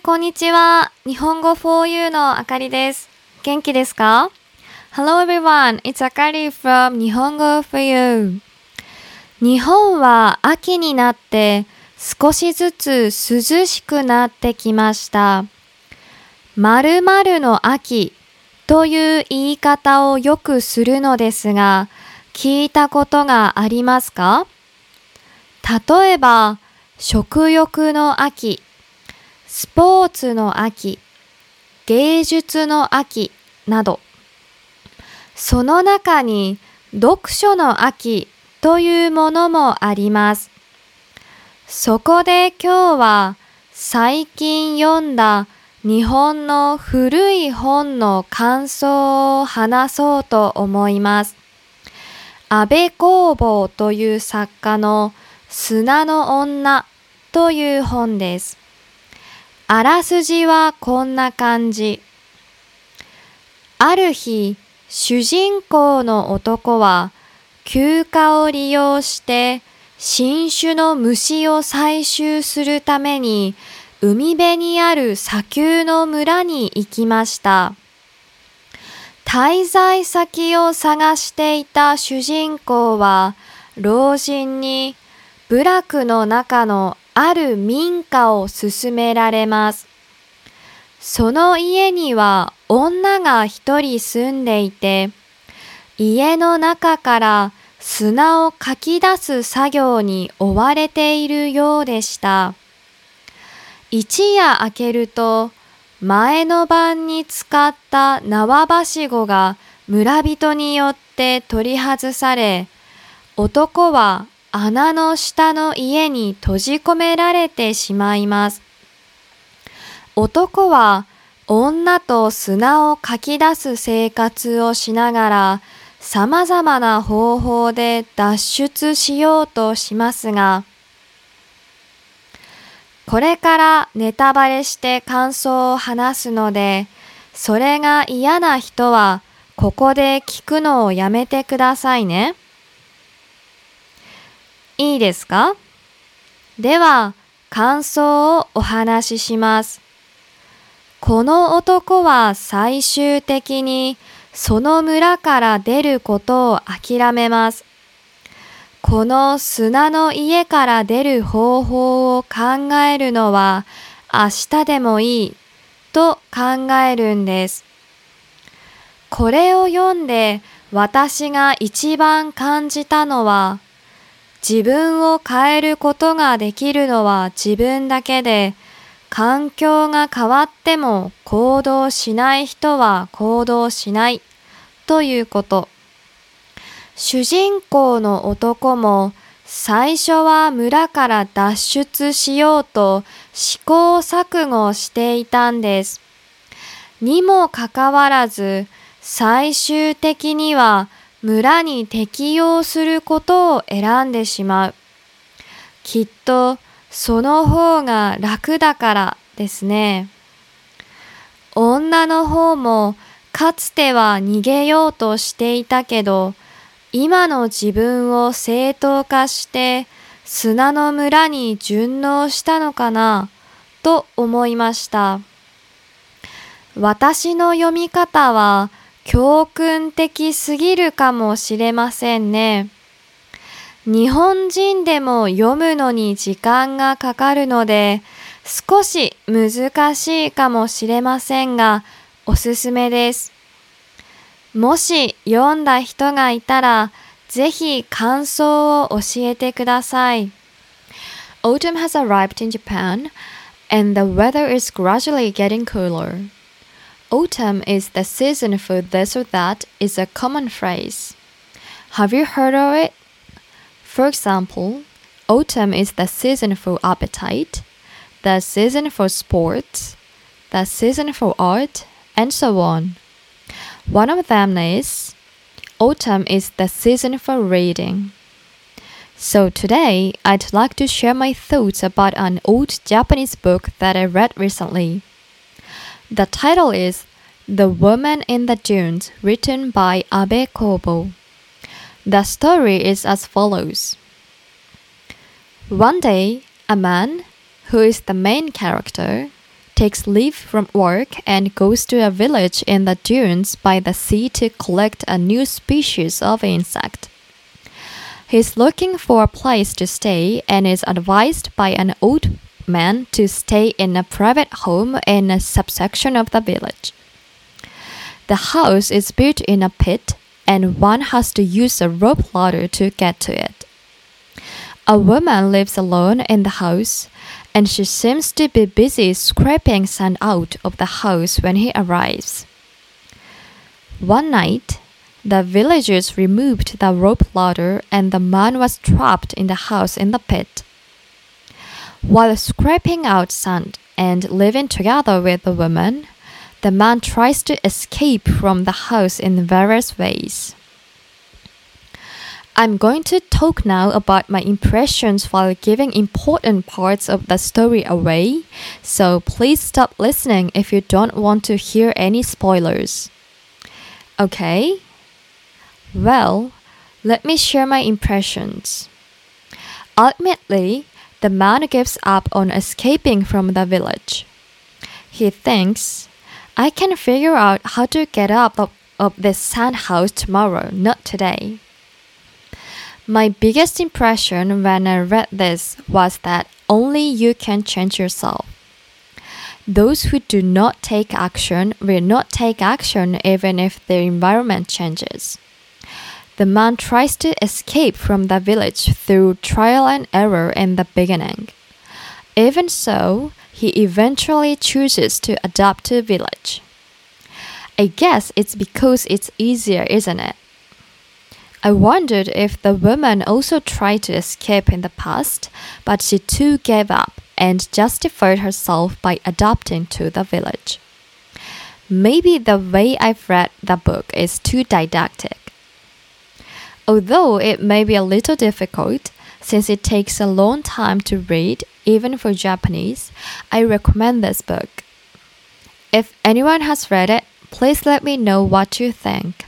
ん、こんにちは。日本語 4U のあかりです。元気ですか ?Hello everyone, it's Akari from 日本語 4U。日本は秋になって少しずつ涼しくなってきました。〇〇の秋という言い方をよくするのですが、聞いたことがありますか？例えば、食欲の秋、スポーツの秋、芸術の秋など、その中に読書の秋というものもあります。そこで今日は最近読んだ日本の古い本の感想を話そうと思います。安倍工房という作家の砂の女という本です。あらすじはこんな感じ。ある日、主人公の男は休暇を利用して新種の虫を採集するために海辺にある砂丘の村に行きました。滞在先を探していた主人公は老人に部落の中のある民家を勧められます。その家には女が一人住んでいて、家の中から砂をかき出す作業に追われているようでした。一夜明けると、前の晩に使った縄ばしごが村人によって取り外され、男は穴の下の家に閉じ込められてしまいます。男は女と砂をかき出す生活をしながら様々な方法で脱出しようとしますが、これからネタバレして感想を話すので、それが嫌な人はここで聞くのをやめてくださいね。いいですか？では、感想をお話しします。この男は最終的にその村から出ることを諦めます。この砂の家から出る方法を考えるのは明日でもいいと考えるんです。これを読んで私が一番感じたのは自分を変えることができるのは自分だけで環境が変わっても行動しない人は行動しないということ。主人公の男も最初は村から脱出しようと試行錯誤していたんです。にもかかわらず最終的には村に適応することを選んでしまう。きっとその方が楽だからですね。女の方もかつては逃げようとしていたけど、今の自分を正当化して砂の村に順応したのかなと思いました。私の読み方は教訓的すぎるかもしれませんね。日本人でも読むのに時間がかかるので少し難しいかもしれませんがおすすめです。もし読んだ人がいたらぜひ感想を教えてください。Autumn has arrived in Japan, and the weather is gradually getting cooler. Autumn is the season for this or that is a common phrase. Have you heard of it? For example, autumn is the season for appetite, the season for sports, the season for art, and so on. One of them is autumn is the season for reading. So today, I'd like to share my thoughts about an old Japanese book that I read recently. The title is The Woman in the Dunes, written by Abe Kobo. The story is as follows. One day, a man, who is the main character, takes leave from work and goes to a village in the dunes by the sea to collect a new species of insect. He's looking for a place to stay and is advised by an old man to stay in a private home in a subsection of the village. The house is built in a pit and one has to use a rope ladder to get to it. A woman lives alone in the house, and she seems to be busy scraping sand out of the house when he arrives. One night, the villagers removed the rope ladder, and the man was trapped in the house in the pit. While scraping out sand and living together with the woman, the man tries to escape from the house in various ways. I'm going to talk now about my impressions while giving important parts of the story away, so please stop listening if you don't want to hear any spoilers. Okay? Well, let me share my impressions. Ultimately, the man gives up on escaping from the village. He thinks, I can figure out how to get up of, of this sand house tomorrow, not today. My biggest impression when I read this was that only you can change yourself. Those who do not take action will not take action even if their environment changes. The man tries to escape from the village through trial and error in the beginning. Even so, he eventually chooses to adopt to village. I guess it's because it's easier, isn't it? I wondered if the woman also tried to escape in the past, but she too gave up and justified herself by adopting to the village. Maybe the way I've read the book is too didactic. Although it may be a little difficult, since it takes a long time to read, even for Japanese, I recommend this book. If anyone has read it, please let me know what you think.